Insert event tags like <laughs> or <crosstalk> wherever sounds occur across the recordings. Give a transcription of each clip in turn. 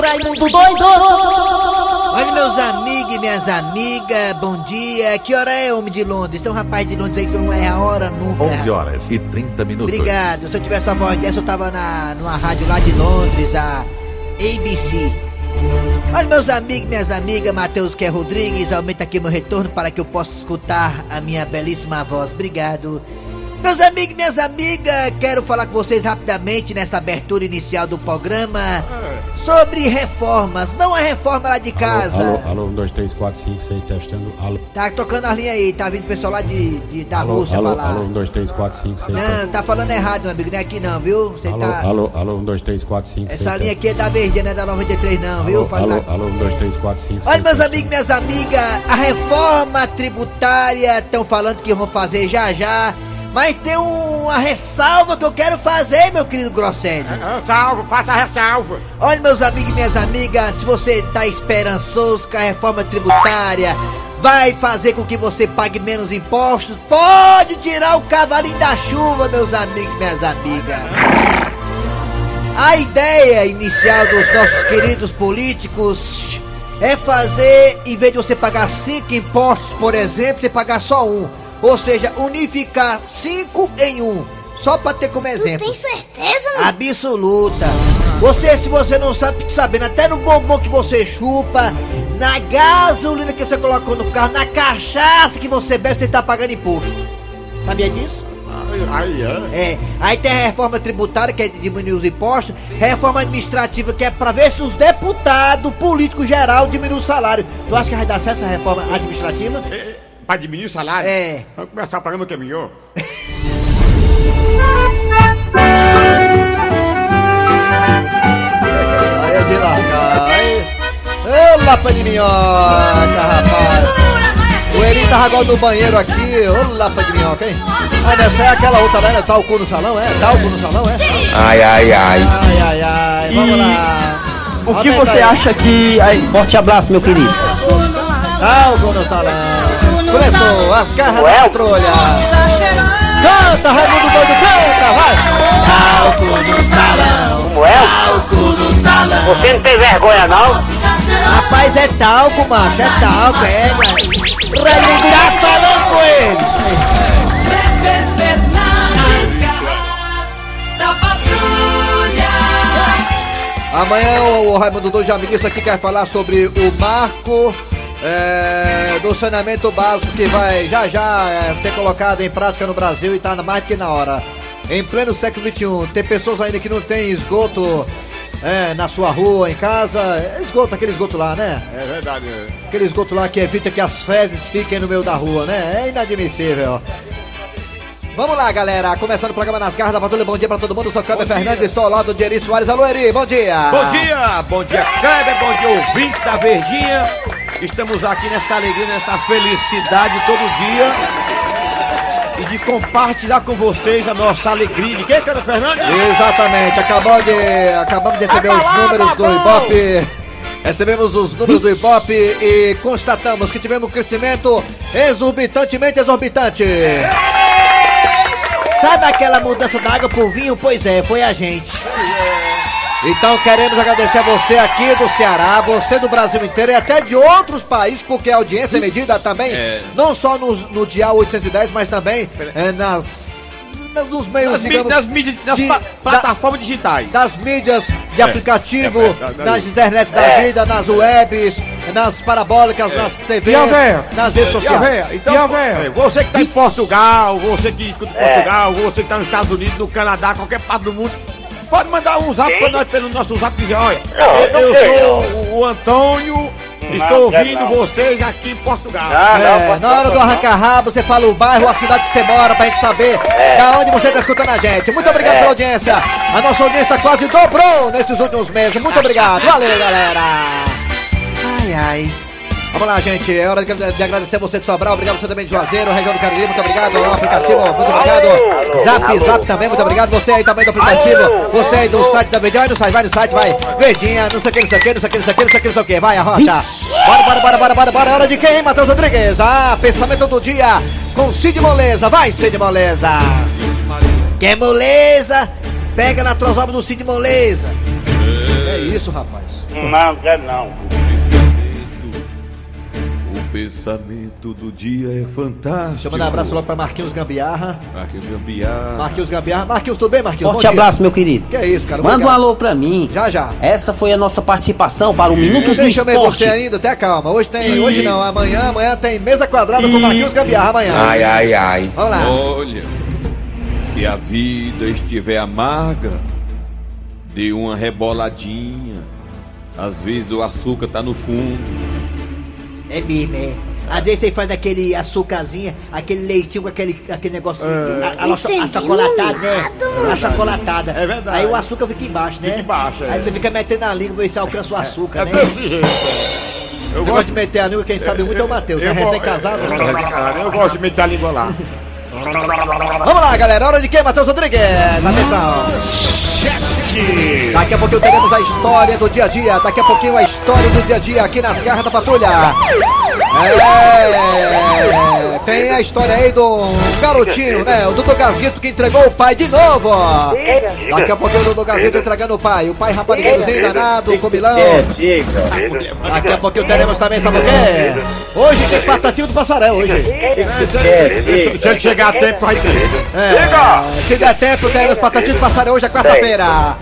Raimundo doido! Olha, meus amigos e minhas amigas, bom dia. Que hora é, homem de Londres? Tem um rapaz de Londres aí que não é a hora nunca. 11 horas e 30 minutos. Obrigado. Se eu tivesse uma voz dessa, eu tava na, numa rádio lá de Londres, a ABC. Olha, meus amigos e minhas amigas, Matheus Quer Rodrigues, aumenta aqui meu retorno para que eu possa escutar a minha belíssima voz. Obrigado. Meus amigos e minhas amigas, quero falar com vocês rapidamente nessa abertura inicial do programa sobre reformas, não a reforma lá de casa. Alô, alô, 1, 2, 3, 4, 5, 6, testando. Alô, Tá tocando as linhas aí, tá vindo pessoal lá de, de- da alô, Rússia alô, falar. alô, 1, 2, 3, 4, 5, 6, Não, tá falando errado, meu amigo, não é aqui não, viu? Você Alô, tá. alô, alô, 1, 2, 3, 4, 5, 6, Essa linha aqui é da Verde, não é da 93 não, viu? Alô, Fala alô, alô, 1, 2, 3, 4, 5, Olha, meus amigos e minhas amigas, a reforma tributária estão falando que vão fazer já já, mas tem uma ressalva que eu quero fazer, meu querido Grosselio. Ah, Salvo, faça a ressalva. Olha, meus amigos e minhas amigas, se você tá esperançoso que a reforma tributária vai fazer com que você pague menos impostos, pode tirar o cavalinho da chuva, meus amigos e minhas amigas. A ideia inicial dos nossos queridos políticos é fazer, em vez de você pagar cinco impostos, por exemplo, você pagar só um. Ou seja, unificar cinco em um. Só pra ter como exemplo. Tem certeza, mano? Absoluta. Você, se você não sabe, fique sabendo. Até no bombom que você chupa, na gasolina que você colocou no carro, na cachaça que você bebe, você tá pagando imposto. Sabia disso? Aí, é. É. Aí tem a reforma tributária, que é diminuir os impostos. Reforma administrativa, que é pra ver se os deputados, político geral, diminuem o salário. Tu acha que vai dar certo essa reforma administrativa? É, Pra diminuir o salário? É. Vamos começar o programa que é melhor. <laughs> Aí é de lascar. Ô, lapa de minhoca, rapaz. O Eri tava agora no banheiro aqui. Ô, lapa de minhoca, hein? Ah, nessa é aquela outra, né? Tá o cu no salão, é? Tá o cu no salão, é? Ai, ai, ai. Ai, ai, ai. Vamos E lá. O que Aumenta você aí. acha que. Aí, forte abraço, meu querido. Tá o cu no salão. Começou as garras da patrulha. Canta, Raimundo Doido, canta, vai. O cu no salão. Como é? O cu no salão. Você não tem vergonha, não? Rapaz, é talco, macho, é talco, é, velho. Raimundo tá falando com ele. Amanhã o, Raimundo Doido Jamiguiça aqui quer falar sobre o marco é, do saneamento básico que vai já já é, ser colocado em prática no Brasil e está mais do que na hora. Em pleno século XXI, tem pessoas ainda que não tem esgoto é, na sua rua, em casa. É Esgoto, aquele esgoto lá, né? É verdade. é. Aquele esgoto lá que evita que as fezes fiquem no meio da rua, né? É inadmissível. Vamos lá, galera. Começando o programa nas garras da Patrulha. Bom dia pra todo mundo. Eu sou Câmbio Fernandes. Estou ao lado de Eri Soares. Alô, Eri. Bom dia. Bom dia, bom dia, Kleber, bom dia, ouvinte da Verdinha. Estamos aqui nessa alegria, nessa felicidade todo dia. E de compartilhar com vocês a nossa alegria. De quem, Kleber Fernandes? Exatamente. Acabou de, acabamos de receber os números do. Ibope. Recebemos os números do Ibope e constatamos que tivemos um crescimento exorbitantemente exorbitante. Sabe aquela mudança da água pro vinho? Pois é, foi a gente. Então queremos agradecer a você aqui do Ceará, você do Brasil inteiro e até de outros países, porque a audiência é medida também, não só no, no dia 810, mas também é, nas, nos meios, Nas, mí- digamos, nas mídias, nas de- pa- da- plataformas digitais. das mídias de aplicativo, é verdade, nas é. internets da vida, nas webs, nas parabólicas, nas TVs, nas redes E a sociais. Então, é, você que tá em Portugal, você que escuta em Portugal, você que tá nos Estados Unidos, no Canadá, qualquer parte do mundo, pode mandar um zap pra nós pelo nosso zap e dizer, olha, Não, eu, não eu sou o- o Antônio, estou quero ouvindo não. vocês aqui em Portugal. É, não, pode na hora não, do arrancar rabo, você fala o bairro, a cidade que você mora, pra gente saber da onde você tá escutando a gente. Muito obrigado pela audiência. A nossa audiência quase dobrou nesses últimos meses. Muito obrigado. Valeu, galera. Ai, ai. Vamos lá, gente. É hora de de agradecer você de Sobral. Obrigado você também de Juazeiro, região do Cariri. Muito obrigado. O aplicativo, muito obrigado. Zap, zap também, muito obrigado. Você aí também do aplicativo. Você aí do site da Verdinha. Vai no site, vai no site, vai. Verdinha, não sei o que, não sei o que, não sei o que, não sei o que, não sei o que, não sei o que. Vai, arrocha. Bora, bora, bora, bora, bora, bora. É hora de quem, Matheus Rodrigues? Ah, pensamento do dia com Cid Moleza. Vai, Cid Moleza. Quer moleza? Pega na trozoba do Cid Moleza. É isso. rapaz? Não, quero não. O pensamento do dia é fantástico. Deixa eu mandar um abraço logo pra Marquinhos Gambiarra. Marquinhos Gambiarra. Marquinhos Gambiarra. Marquinhos, tudo bem, Marquinhos? Forte abraço, meu querido. Que é isso, cara? Manda um Obrigado. alô pra mim. Já, já. Essa foi a nossa participação para o Minuto do Deixa eu ver Esporte. você ainda, até calma. Hoje tem, hoje não, amanhã, amanhã tem mesa quadrada com Marquinhos Gambiarra amanhã. Ai, ai, ai. Vamos lá. Olha, se a vida estiver amarga, dê uma reboladinha. Às vezes o açúcar tá no fundo. É mesmo, é. Às vezes você faz aquele açúcarzinho, aquele leitinho com aquele, aquele negócio, a, a, a, chocolatada, né? A chocolatada. É verdade. Aí o açúcar fica embaixo, né? Fica embaixo, é. Aí você fica metendo a língua pra ver se alcança o açúcar, É né? desse jeito. Eu Você gosta de meter a língua, quem sabe muito é o Matheus, é eu recém-casado. Eu, eu, eu gosto de meter a língua lá. Vamos lá, galera, hora de quem, Matheus Rodrigues? Atenção. Daqui a pouquinho teremos a história do dia a dia. Daqui a pouquinho a história do dia a dia aqui nas garras da patrulha. É, tem a história aí do garotinho, né? O Dudu Gasguito que entregou o pai de novo. Daqui a pouquinho o Dudu Gasguito entregando o pai. O pai raparigueirozinho danado, comilão. Daqui a pouquinho teremos também, sabe o quê? Hoje tem Espartatinho do Passarel, hoje. Se ele chegar a tempo, vai ter. É, se der tempo, teremos Patatinho do Passarel hoje é quarta-feira.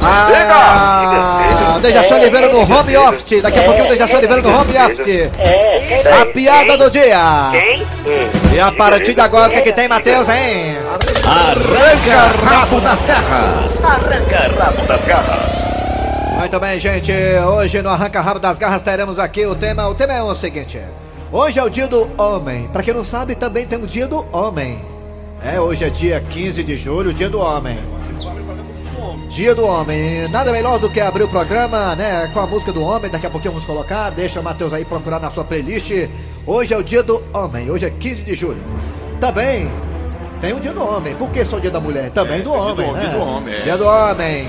Ah, Dejaci Oliveira no home office. Daqui a pouquinho o Dejaci Oliveira no home office. A piada do dia. E a partir de agora, o que, que tem, Matheus, hein? Arranca rabo das garras. Arranca rabo das garras. Muito bem, gente. Hoje no Arranca Rabo das Garras teremos aqui o tema. O tema é o seguinte: hoje é o dia do homem. Pra quem não sabe, também tem o dia do homem. É, hoje é dia 15 de julho, dia do homem. Dia do homem. Nada melhor do que abrir o programa, né? Com a música do homem. Daqui a pouquinho vamos colocar. Deixa o Matheus aí procurar na sua playlist. Hoje é o dia do homem. Hoje é 15 de julho. Também tem o dia do homem. Por que só o dia da mulher? Também do dia do homem. homem, né? dia do homem, é. Dia do homem.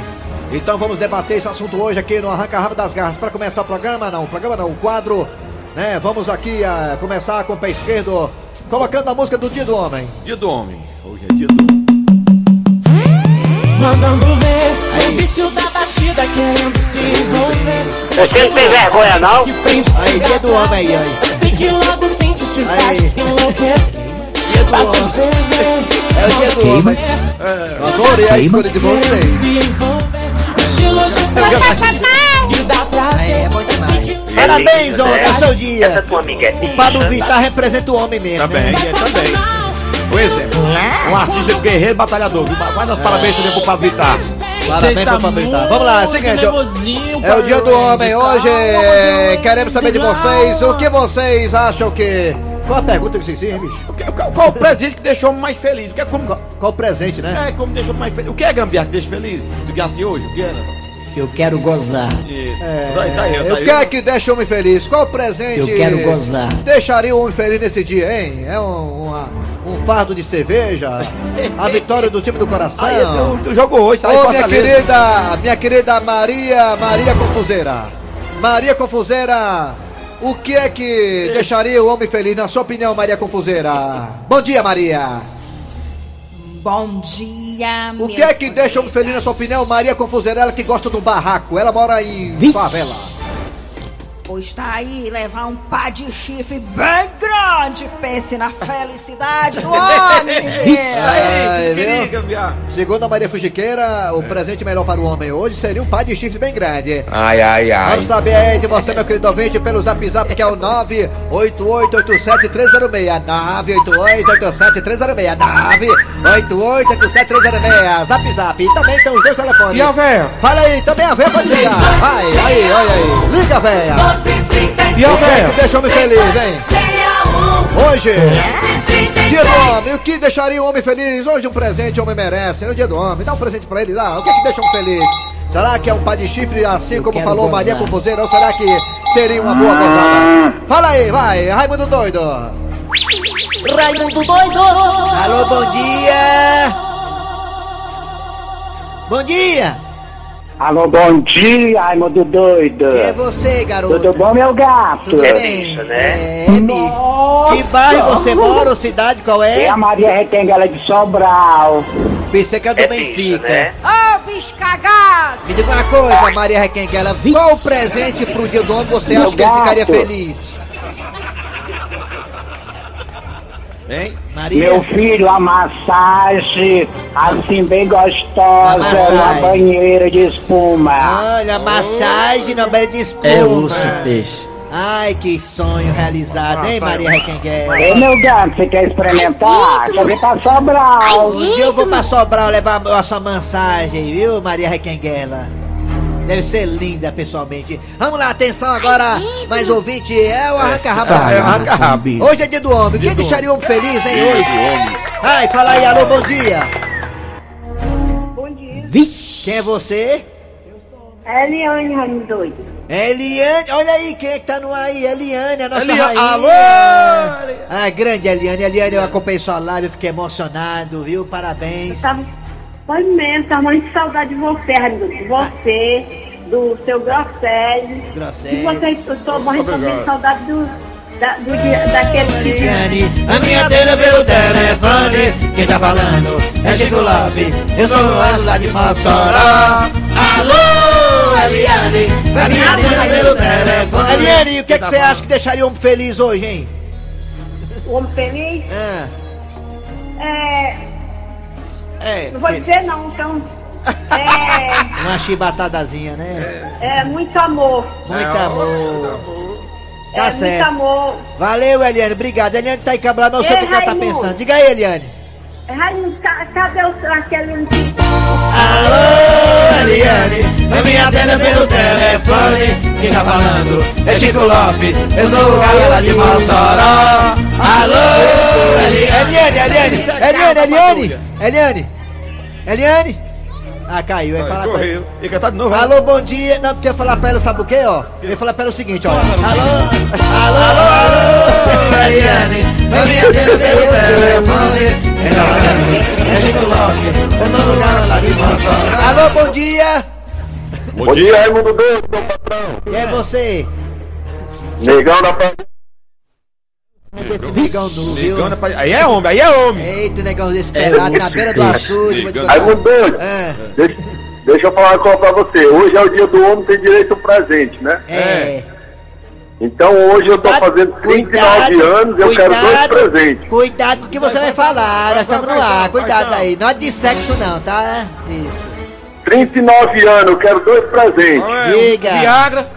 Então vamos debater esse assunto hoje aqui no Arranca Rabo das Garras. Para começar o programa, não, o programa não, o quadro, né? Vamos aqui a começar com o pé esquerdo, colocando a música do Dia do Homem. Dia do homem. Hoje é dia do homem. Mandando ver o vício da batida querendo se envolver. Você não tem vergonha, não? Que Aí, dia do homem aí, aí. Fique logo sente, te Aí. faz enlouquecer. Dia do homem. ferver. É o dia do homem. Eu adorei a escolha de vocês. Estilo de. E dá prazer. É, é bom demais. Parabéns, homem, é seu dia. tua amiga é O Pablo Vittar representa o homem mesmo. Também, Né? é, também. Por exemplo, um artista guerreiro batalhador. Vai dar os parabéns também pro Pablo Vittar. Parabéns pro Pablo Vittar. Vamos lá, é o seguinte. É o dia do homem hoje. Queremos saber de vocês. O que vocês acham que. Qual a pergunta que vocês fizem, bicho? O que- Qual, qual o presente que deixou o homem mais feliz? O que é como, Qual, qual o presente, né? é, como deixou o homem mais feliz? O que é gambiarra que deixa feliz? Do que assim hoje? O que era? Eu quero gozar. É, Tá aí, tá aí, tá o aí. que é que deixa o homem feliz? Qual o presente? Eu quero gozar. Deixaria o homem feliz nesse dia, hein? É um, uma- um fardo de cerveja? A vitória do time do coração? Aí, tu, tu jogou hoje, saiu Ô, minha querida, minha querida Maria, Maria Confuseira. Maria Confuseira, o que é que deixaria o homem feliz, na sua opinião, Maria Confuseira? Bom dia, Maria. Bom dia, O que é que deixa o homem feliz, na sua opinião, Maria Confuseira? Ela que gosta do barraco, ela mora em favela. Pois tá aí, levar um pá de chifre bem grande. Pense na felicidade do homem, gambiarra. Segundo a Maria Fujiqueira, o presente melhor para o homem hoje seria um par de chifre bem grande. Ai, ai, ai. Vamos saber aí de você, meu querido ouvinte, pelo zap zap que é o 98887-306. 98887-306. 98887-306. Zap zap. E também tem os dois telefones. E a véia? Fala aí, também a véia pode ligar. Vai, aí, olha aí. Liga, véia. E a O que é véia? que deixa o homem feliz, hein? Hoje, dia do homem. O que deixaria o homem feliz? Hoje um presente o homem merece. É o dia do homem. Dá um presente pra ele lá. O que é que deixa um feliz? Será que é um par de chifre, assim como falou gozar. Maria Confuseira? Ou será que seria uma boa gozada? Fala aí, vai, Raimundo Doido. Raimundo doido. Alô, bom dia. Bom dia. Alô, bom dia, Raimundo doido. Quem é você, garoto? Tudo bom, meu gato? Tudo bem? É, Mi. Que bairro você mora ou cidade? Qual É é? a Maria Retenguela de Sobral. Pensei que é do Benfica. Ô, bicho cagado! Me diga uma coisa, Maria Requenguela. Qual o presente pro dia do homem você Meu acha que ele ficaria gato. feliz? Hein? Maria? Meu filho, a massagem, assim bem gostosa, uma banheira de espuma. Olha, massagem na beira de espuma. É peixe. Ai, que sonho realizado, hein, Maria Requenguela? Ei, meu gato, você quer experimentar? Quer vir pra Sobral? Um dia eu vou pra Sobral levar a sua massagem, viu, Maria Requenguela? Deve ser linda pessoalmente. Vamos lá, atenção agora, mais ouvinte, é o Arranca Rabo. É, arranca rabo. Hoje é dia do homem. Quem deixaria o homem feliz, hein, hoje? Ai, fala aí, alô, bom dia. Bom dia. Vixe, quem é você? Eliane Raimundo doido. É Eliane, olha aí quem é que tá no ar aí, Eliane, a nossa Eli- rainha. Alô! Ah, grande Eliane, Eliane, eu acompanhei sua live, eu fiquei emocionado, viu? Parabéns. Tava, foi mesmo, tava muito saudade de você, Raimundo. De você, do seu Grosselli. Grosselli. E você, eu tô morrendo também de saudade do, da, do dia, daquele que... Eliane, a minha tela pelo telefone, quem tá falando é Chico Lopes, eu sou o lá de Mossoró. Alô, Eliane, a minha tela pelo telefone. Eliane, o que, é que você acha que deixaria o homem feliz hoje, hein? O homem feliz. Ah, É, É. não vou dizer não, então... É, <laughs> uma chibatadazinha, né? é muito amor. Muito amor. Tá é certo. muito amor. Valeu, Eliane, obrigado. Eliane tá aí cabrado, mas eu sei o que ela tá pensando. Diga aí, Eliane. Raimundo, ca- cadê o, aquele... Alô, Eliane, na minha tela pelo telefone, quem tá falando é Chico Lopes, eu sou o lá de Mossoró. Alô, Eliane, Eliane, Eliane, Eliane, Eliane, Eliane, Eliane. Ah, caiu, ia falar com ela. Correu. E cantar de novo. Alô, bom dia. Não, porque eu ia falar pra ela, sabe o quê, ó? Eu ia falar pra ela o seguinte, ó. Alô, alô, alô, alô, Eliane, telefone, tá é Lopes, eu sou o de Mossoró. Alô, bom dia. Bom dia. Raimundo doido, meu patrão. Quem é você? Negão da Esse negão nu, viu? Negão Aí é homem, aí é homem. Eita, negão desesperado, na beira do açude. contar. Raimundo doido. É, Deixa, deixa eu falar uma coisa pra você. Hoje é o dia do homem, tem direito ao presente, né? é. Então hoje eu tô Cuidado- fazendo 39 cuidado, anos e eu quero dois cuidado, presentes. Cuidado com o que você vai falar, nós estamos no vai, ar, vai, cuidado vai, aí. Não é de sexo não, tá? Isso. 39 anos, eu quero dois presentes. É? Diga. Viagra.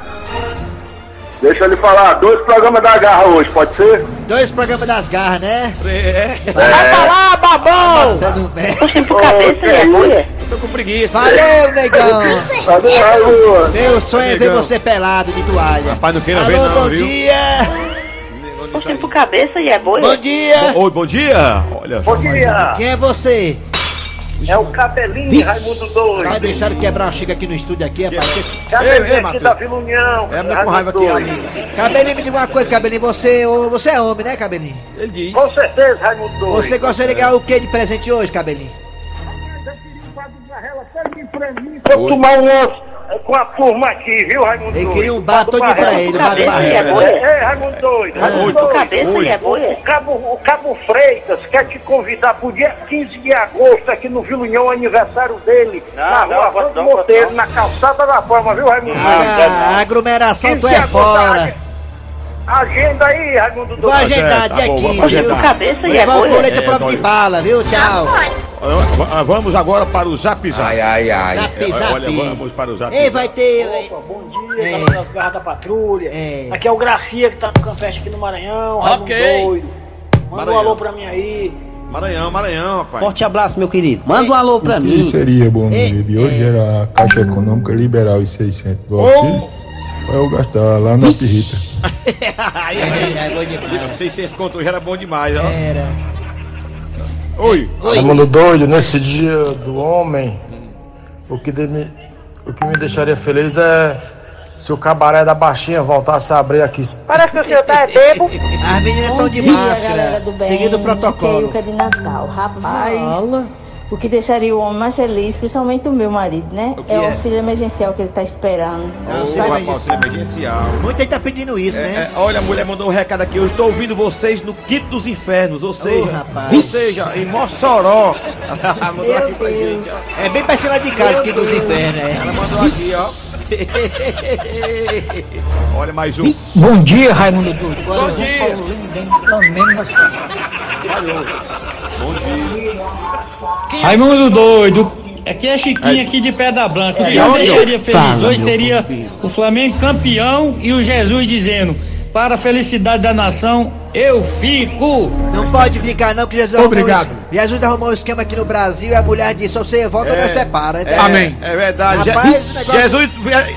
Deixa eu lhe falar, dois programas da garra hoje, pode ser? Dois programas das garras, né? É. Vai falar, babão! Você não vê. Ô, que é mulher? Tô com preguiça. Valeu, negão! A lua? Meu sonho é ver você pelado de toalha. Rapaz, não queira Alô, ver não, bom viu? dia! Você por cabeça e é boa? Bom dia! Oi, bom dia. Olha. Bom dia, Quem é você? É o cabelinho Vixe. Raimundo doido. Vai deixar quebrar uma xícara aqui no estúdio aqui, rapaz. Ei, ei, Cabelinho aqui Matheus. da Vila União. É, mulher com raiva aqui, doido. Cabelinho, me diga uma coisa, Cabelinho. Você, você é homem, né, Cabelinho? Ele diz. Com certeza, Raimundo doido. Você gostaria de ganhar o que de presente hoje, Cabelinho? Vou tomar uma com a turma aqui, viu, Raimundo Ele doido? queria um bar todinho pra ele, um bar do Ei, Raimundo doido. Raimundo doido. Cabeça e é boa? O Cabo, o Cabo Freitas quer te convidar pro dia 15 de agosto aqui no Vila União, aniversário dele. na rua Santo Monteiro, na calçada da forma, viu, Raimundo? Ah, a aglomeração, 15 tu é agosto, fora. Agenda aí, Raimundo Vou doido. agendar, dia tá vamos 15, viu? Cabeça Vou e é levar o colete É, prova de bala, viu? Tchau. Ah, Vamos agora para o Zap Zap. Ai, ai, ai. Zap, É, zap. Olha, vamos para o Zap Ei, vai ter... Opa, bom dia, É. das garras da patrulha. É. Aqui é o Gracia que tá no campestre aqui no Maranhão, Raimundo Ok. doido. Manda Maranhão. um alô pra mim aí. Maranhão, Maranhão, rapaz. Forte abraço, meu querido. Manda um alô pra O que mim. seria bom dia hoje era a Caixa Econômica liberar os 600 do auxílio pra eu gastar lá na pirrita. <laughs> É, é. Não sei se esse conto hoje era bom demais, ó. Era. Oi. Oi. doido, nesse dia do homem, o que, de me, o que me deixaria feliz é se o cabaré da baixinha voltasse a abrir aqui. Parece que o senhor tá é bebo. As meninas estão de máscara, seguindo o protocolo. de Natal, rapaz. O que deixaria o homem mais feliz, principalmente o meu marido, né? que É o é? auxílio emergencial que ele tá esperando. Ô, rapaz, auxílio emergencial. Muita gente tá pedindo isso, É, né? é, olha, a mulher mandou um recado aqui. Eu estou ouvindo vocês no quinto dos infernos, ou seja, rapaz. ou seja, em Mossoró. <laughs> Ela mandou aqui pra gente, ó. É bem pertinho lá de casa, aqui dos infernos, é. Ela mandou aqui, ó. <laughs> Olha mais um. Bom dia, Raimundo Doido. Bom dia. Bom dia. Raimundo Doido. Aqui é Chiquinho aqui de Pedra Branca. O que É, eu deixaria feliz hoje seria o Flamengo campeão e o Jesus dizendo: Para a felicidade da nação, eu fico. Não pode ficar não, que Jesus Obrigado. arrumou, um- Jesus arrumou um esquema aqui no Brasil e a mulher disse, ou você volta ou não separa. É, É verdade. Rapaz, Je- o negócio- Jesus,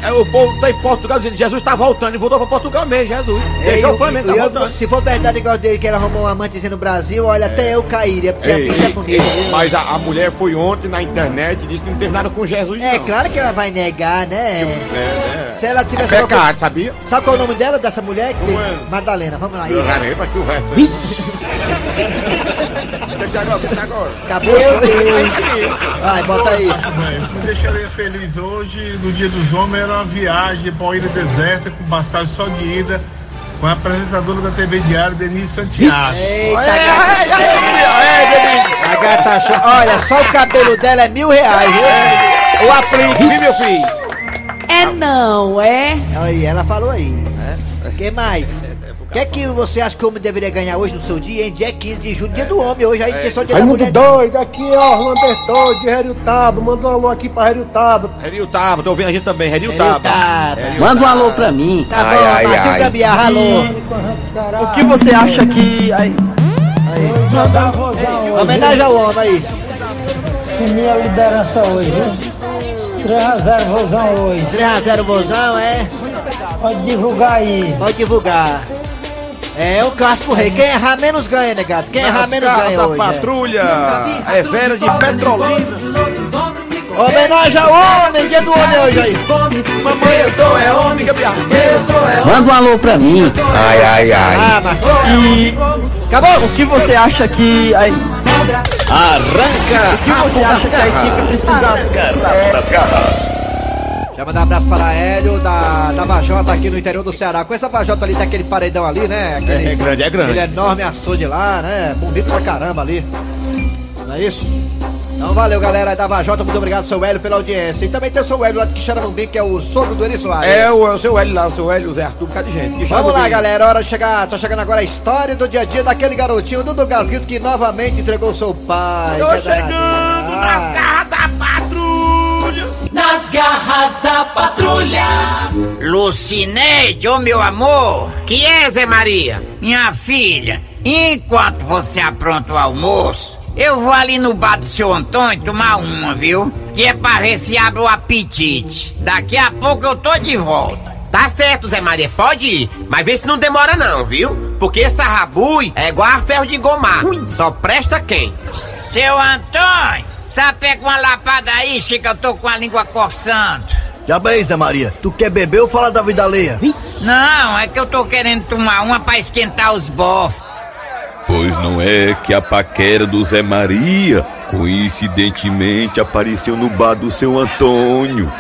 é, é, o povo tá em Portugal dizendo Jesus tá voltando e voltou pra Portugal mesmo, Jesus. Deixou Ei, o Flamengo, tá eu- eu- voltando. se for verdade igual dele que ele arrumou um amantezinho no Brasil, olha, até eu cairia, porque Ei, a bicha é bonita. mas a, a mulher foi ontem na internet e disse que não teve nada com Jesus, É não. claro que ela vai negar, né? É, é. Se ela tivesse. É pecado, sabia? Sabe qual é o nome dela, dessa mulher? Que tem? É? Madalena, vamos lá. Eu aí. já nem pra que o resto. O que que agora? O que que agora? Acabou? Vai, bota aí. Me deixaria feliz hoje, no dia dos homens, era uma viagem para uma ilha deserta com passagem só de ida com a apresentadora da TV Diário, Denise Santiago. Eita, A gata show. Olha, só o cabelo dela é mil reais, viu? O aplique, viu, meu filho? É não, é? Aí, ela falou aí. O que mais? O que é que você acha que o homem deveria ganhar hoje no seu dia, hein? Dia 15 de julho, dia do homem hoje, aí tem só dia da Raimundo mulher. doido, aqui ó, Orlando Doido, de Rério Tabo, manda um alô aqui pra Rério Tabo. Rerinho Taba, tô ouvindo a gente também, Rerinho Taba. Manda um alô pra mim. Tá bom, Marquinhos Gambiarra, alô. O que você acha que. Aí, Mandar vozão Homenagem ao homem aí. Que minha liderança hoje, viu? 3 a 0 vozão hoje. 3x0 Bozão, é? Pode divulgar aí. Pode divulgar. É o clássico rei. Quem errar menos ganha, negado. Quem errar menos ganha da hoje. é. patrulha. É Vera de Petrolina. Homenagem ao homem, dia do homem hoje aí. Mamãe, eu sou é homem, Gabriel. Eu sou é homem. Manda um alô pra mim. ai, ai, ai. Ah, mas. E. Acabou! O que você acha que. Aí, Arranca o que você acha que a equipe precisa. rabo das garras. Já mandar um abraço para Hélio da, da Vajota aqui no interior do Ceará. Com essa Vajota ali, tem aquele paredão ali, né? Aquele, É, é grande, é grande. Aquele enorme açude lá, né? Bonito pra caramba ali. Não é isso? Então valeu, galera da Vajota. Muito obrigado, seu Hélio, pela audiência. E também tem o seu Hélio lá de Quixaramubim, que é o sogro do Eri Soares. É o, é o seu Hélio lá, o seu Hélio, o Zé Arthur, um bocado de gente. Vamos lá, galera. Hora de chegar. Tá chegando agora a história do dia a dia daquele garotinho, Dudu Gasguito, que novamente entregou seu pai. Tô Que chegando danado. na Ah. garra da patrulha. Nas garras da patrulha. Lucineide, ô meu amor! Que é, Zé Maria? Minha filha, enquanto você apronta o almoço, eu vou ali no bar do seu Antônio tomar uma, viu? Que é pra ver se abre o apetite. Daqui a pouco eu tô de volta. Tá certo, Zé Maria, pode ir. Mas vê se não demora não, viu? Porque essa rabui é igual a ferro de gomar. Só presta quem? Seu Antônio, sapeca uma lapada aí, Chica, eu tô com a língua coçando. Já bem, Zé Maria. Tu quer beber ou falar da vida alheia? Não, é que eu tô querendo tomar uma pra esquentar os bofos. Pois não é que a paquera do Zé Maria coincidentemente apareceu no bar do seu Antônio.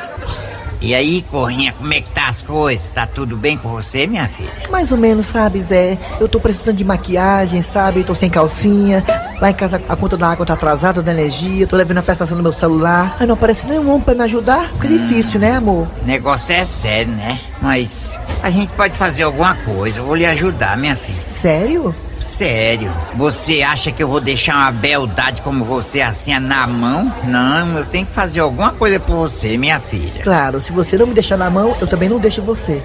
E aí, Corrinha, como é que tá as coisas? Tá tudo bem com você, minha filha? Mais ou menos, sabe, Zé? Eu tô precisando de maquiagem, sabe? Tô sem calcinha. Lá em casa a conta da água tá atrasada, da energia. Tô levando a prestação no meu celular. Aí não aparece nenhum homem pra me ajudar. Fica difícil, né, amor? O negócio é sério, né? Mas a gente pode fazer alguma coisa. Eu vou lhe ajudar, minha filha. Sério? Sério? Você acha que eu vou deixar uma beldade como você assim na mão? Não, eu tenho que fazer alguma coisa por você, minha filha. Claro, se você não me deixar na mão, eu também não deixo você.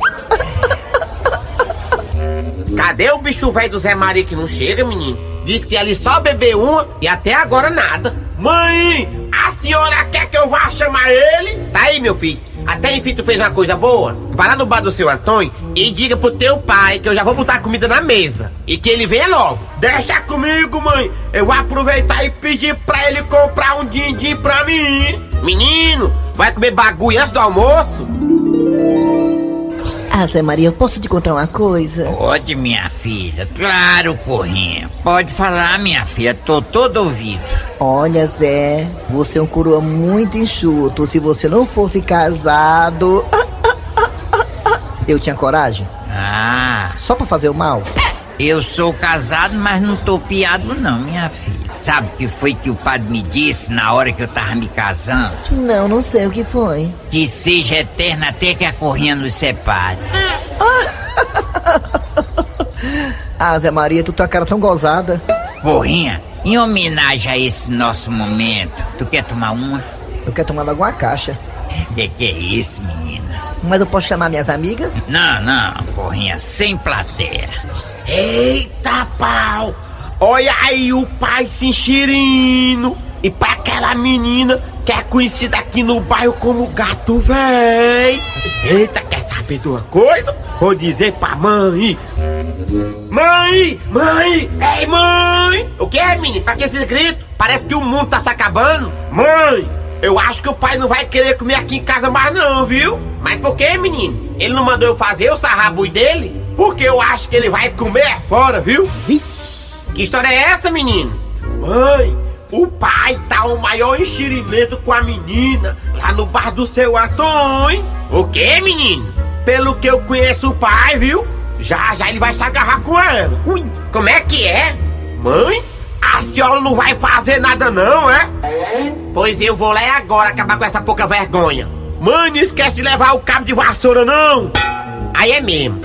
Cadê o bicho velho do Zé Maria que não chega, menino? Diz que ali só beber uma e até agora nada. Mãe, a senhora quer que eu vá chamar ele? Tá aí, meu filho. Até enfim tu fez uma coisa boa. Vai lá no bar do seu Antônio e diga pro teu pai que eu já vou botar comida na mesa. E que ele venha logo. Deixa comigo, mãe. Eu vou aproveitar e pedir pra ele comprar um din-din pra mim. Menino, vai comer bagulho antes do almoço? Ah, Zé Maria, eu posso te contar uma coisa? Pode, minha filha. Claro, porrinha. Pode falar, minha filha. Tô todo ouvido. Olha, Zé, você é um coroa muito enxuto. Se você não fosse casado. <laughs> Eu tinha coragem? Ah. Só pra fazer o mal? Eu sou casado, mas não tô piado não, minha filha. Sabe o que foi que o padre me disse na hora que eu tava me casando? Não, não sei o que foi. Que seja eterna até que a corrinha nos separe. <laughs> Ah, Zé Maria, tu tem uma cara tão gozada. Corrinha, em homenagem a esse nosso momento, tu quer tomar uma? Eu quero tomar logo uma caixa. Que que é isso, menina? Mas eu posso chamar minhas amigas? Não, não, corrinha, sem plateia. Eita pau! Olha aí o pai se enxerindo. E pra aquela menina que é conhecida aqui no bairro como Gato Véi. Eita, quer saber de uma coisa? Vou dizer pra mãe. Mãe! Mãe! Ei, mãe! O que é, menino? Pra que esses gritos? Parece que o mundo tá se acabando. Mãe! Eu acho que o pai não vai querer comer aqui em casa mais não, viu? Mas por que, menino? Ele não mandou eu fazer o sarrabui dele? Porque eu acho que ele vai comer fora, viu? Que história é essa, menino? Mãe, o pai tá o maior enxerimento com a menina lá no bar do seu Antônio. O que, menino? Pelo que eu conheço o pai, viu? Já, já ele vai se agarrar com ela. Ui, como é que é? Mãe, a senhora não vai fazer nada não, é? Pois eu vou lá agora acabar com essa pouca vergonha. Mãe, não esquece de levar o cabo de vassoura, não. Aí é mesmo.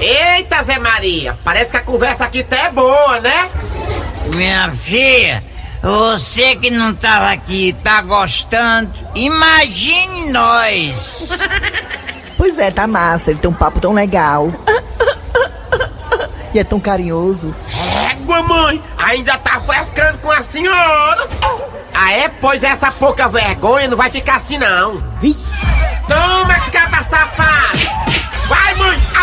Eita, Zé Maria, parece que a conversa aqui tá é boa, né? Minha filha, você que não tava aqui tá gostando? Imagine nós. <laughs> Pois é, tá massa. Ele tem um papo tão legal. E é tão carinhoso. Égua, mãe, ainda tá frescando com a senhora. Ah, é? Pois essa pouca vergonha não vai ficar assim, não. Toma, caba safado!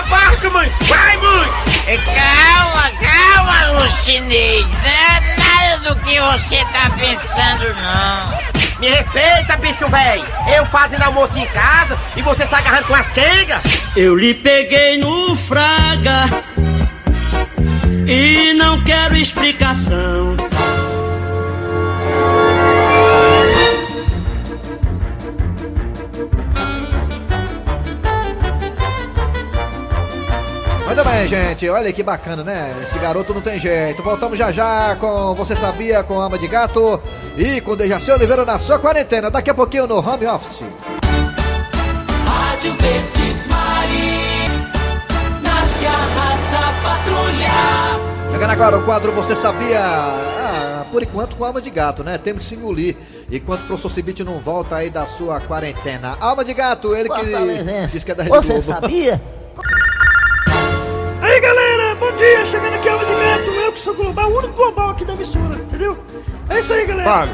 Vai, mãe! Vai, mãe! É, Calma, calma, Lucineide. Não é nada do que você tá pensando, não. Me respeita, bicho velho! Eu fazendo almoço em casa e você se agarrando com as quengas? Eu lhe peguei no fraga e não quero explicação. Gente. Olha que bacana, né? Esse garoto não tem jeito. Voltamos já já com Você Sabia, com Ama de Gato e com Dejaci Oliveira na sua quarentena. Daqui a pouquinho no Home Office. Rádio Verdes Mari, nas garras da patrulha. Chegando agora o quadro Você Sabia? Ah, por enquanto com Alma de Gato, né? Temos que se engolir. Enquanto o professor Cibite não volta aí da sua quarentena. Alma de Gato, ele que diz que é da Rede Você Globo. sabia? <laughs> eu que sou global, o único global aqui da emissora, entendeu? É isso aí galera. Fale.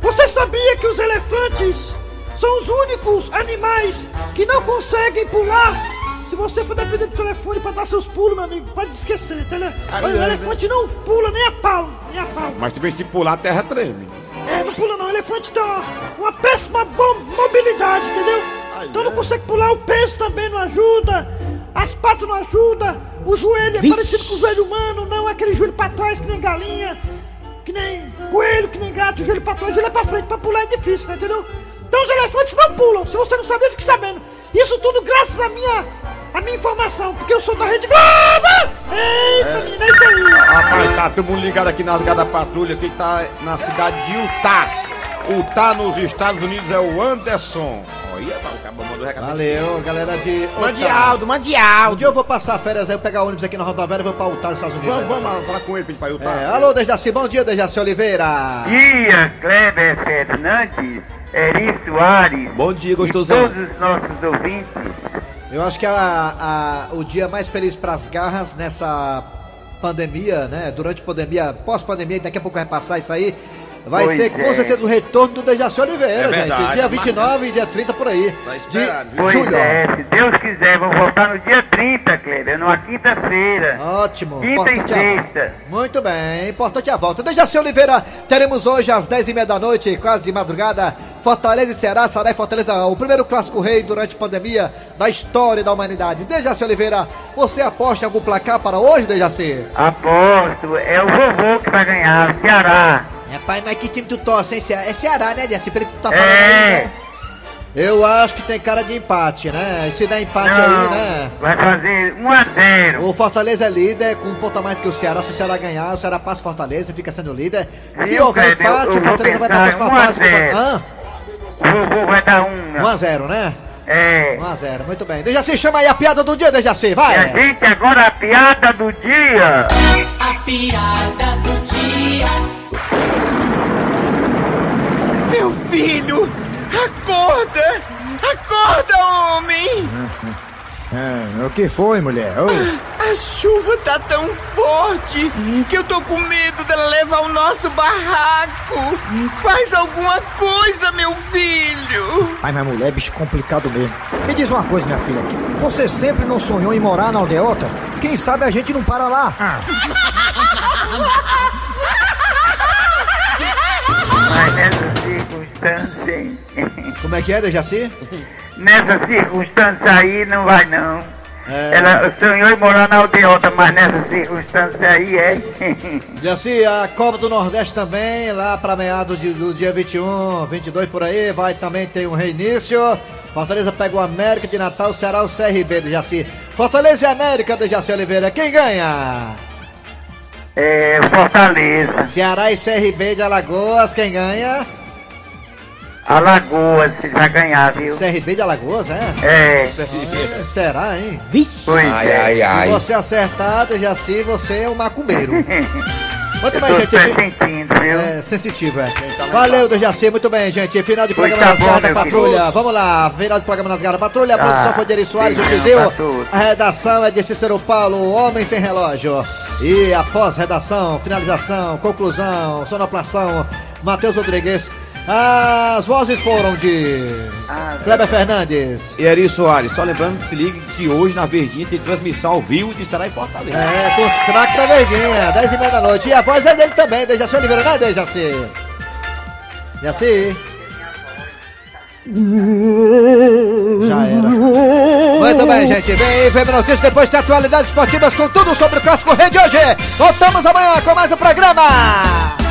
Você sabia que os elefantes são os únicos animais que não conseguem pular? Se você for depender do telefone pra dar seus pulos, meu amigo, pode esquecer, entendeu? Olha, o elefante não pula nem a pau, nem a pau. Mas também se pular, a terra treme. É, não pula não, o elefante tem uma, uma péssima bom- mobilidade, entendeu? então não consegue pular, o peso também não ajuda, as patas não ajudam, o joelho é parecido com o joelho humano, não é aquele joelho pra trás que nem galinha, que nem coelho, que nem gato, joelho pra trás, joelho é pra frente, pra pular é difícil, né, entendeu? Então os elefantes não pulam, se você não sabia, fique sabendo. Isso tudo graças à minha, à minha informação, porque eu sou da Rede Globo! Eita, menina, é isso aí! Rapaz, tá todo mundo ligado aqui nas da patrulha, que tá na cidade de Utah. Utah, nos Estados Unidos, é o Anderson. Olha, o cara mandou recado. Valeu, galera de. Mande áudio, mande áudio. Um dia eu vou passar férias aí, eu pegar ônibus aqui na rodoviária e vou pra Utah, nos Estados Unidos. Vamos, vamos falar com ele pra ele pra Utah. É, alô, Dejaci, bom dia, Dejaci Oliveira. Dia, Kleber Fernandes, Eri Soares. Bom dia, E gostosão. todos os nossos ouvintes. Eu acho que a, a- o dia mais feliz pras garras nessa pandemia, né? Durante a pandemia, pós-pandemia, daqui a pouco vai passar isso aí. Vai Pois ser com é. certeza o retorno do Dejaci Oliveira, É verdade, gente. Dia mas- 29 e dia 30 por aí. De Pois julho. é, se Deus quiser, vou voltar no dia 30, Kleber, numa quinta-feira. Ótimo. Quinta e sexta. Muito bem, importante a volta. Dejaci Oliveira, teremos hoje às 10 e meia da noite, quase de madrugada, Fortaleza e Ceará, Ceará e Fortaleza, o primeiro clássico rei durante a pandemia da história da humanidade. Dejaci Oliveira, você aposta em algum placar para hoje, Dejaci? Aposto, é o vovô que vai ganhar, o Ceará. Rapaz, mas que time tu torce, hein? É Ceará, né, Dejaci? Pelo que tu tá É. falando aí, né? Eu acho que tem cara de empate, né? E se der empate aí, Não, né? vai fazer 1 a 0 O Fortaleza é líder com um ponto a mais que o Ceará. Se o Ceará ganhar, o Ceará passa o Fortaleza e fica sendo líder. Se Viu, houver Kleber? empate, Eu o vou Fortaleza vai pra pensar próxima 1 fase. 0. Hã? O vovô vai dar um. 1 a 0 né? É. 1 a 0 muito bem. Dejaci, chama aí a piada do dia, Dejaci, E a vai! gente agora a piada do dia. A piada do dia. Meu filho, acorda! Acorda, homem! É, <laughs> o que foi, mulher? Ô, A chuva tá tão forte que eu tô com medo dela levar o nosso barraco. Faz alguma coisa, meu filho! Ai, mas mulher, bicho complicado mesmo. Me diz uma coisa, minha filha. Você sempre não sonhou em morar na aldeota? Quem sabe a gente não para lá? Ah. <laughs> Circunstância? <laughs> Como é que é, Dejaci? Nessa circunstância aí não vai não. É. Ela sonhou em morar na aldeota, mas nessa circunstância aí é. <laughs> Dejaci, a Copa do Nordeste também, lá pra meados de- do dia 21, 22 por aí, vai também ter um reinício. Fortaleza pega o América de Natal, Ceará o CRB, Dejaci. Fortaleza e América, Dejaci Oliveira, quem ganha? É, Fortaleza. Ceará e CRB de Alagoas, quem ganha? Alagoas, você vai ganhar, viu? CRB de Alagoas, é? É. Ah, <laughs> será, hein? Pois Ai, é. ai, ai. Se você acertar, Dejaci, você é um macumbeiro. <laughs> Muito bem, gente. sentindo, viu? É, sensitivo, é. Valeu, Dejaci, muito bem, gente. Final de programa tá nas bom, garras da patrulha. querido. Vamos lá, final de programa nas garras da patrulha. A Ah, produção foi de Eri Soares, o deu. A redação é de Cícero Paulo, Homem Sem Relógio. E após redação, finalização, conclusão, sonoplação, Matheus Rodrigues. As vozes foram de Kleber Fernandes. E Eri Soares, só lembrando que se ligue que hoje na Verdinha tem transmissão ao vivo de Ceará e Fortaleza. É, com os craques da Verdinha, 10 e meia da noite. E a voz é dele também, Dejaci Oliveira, né, Dejaci? Dejaci? Já era. Muito bem, gente. Vem aí, vem notícias, depois tem atualidades esportivas com tudo sobre o Clássico Rei de hoje. Voltamos amanhã com mais um programa.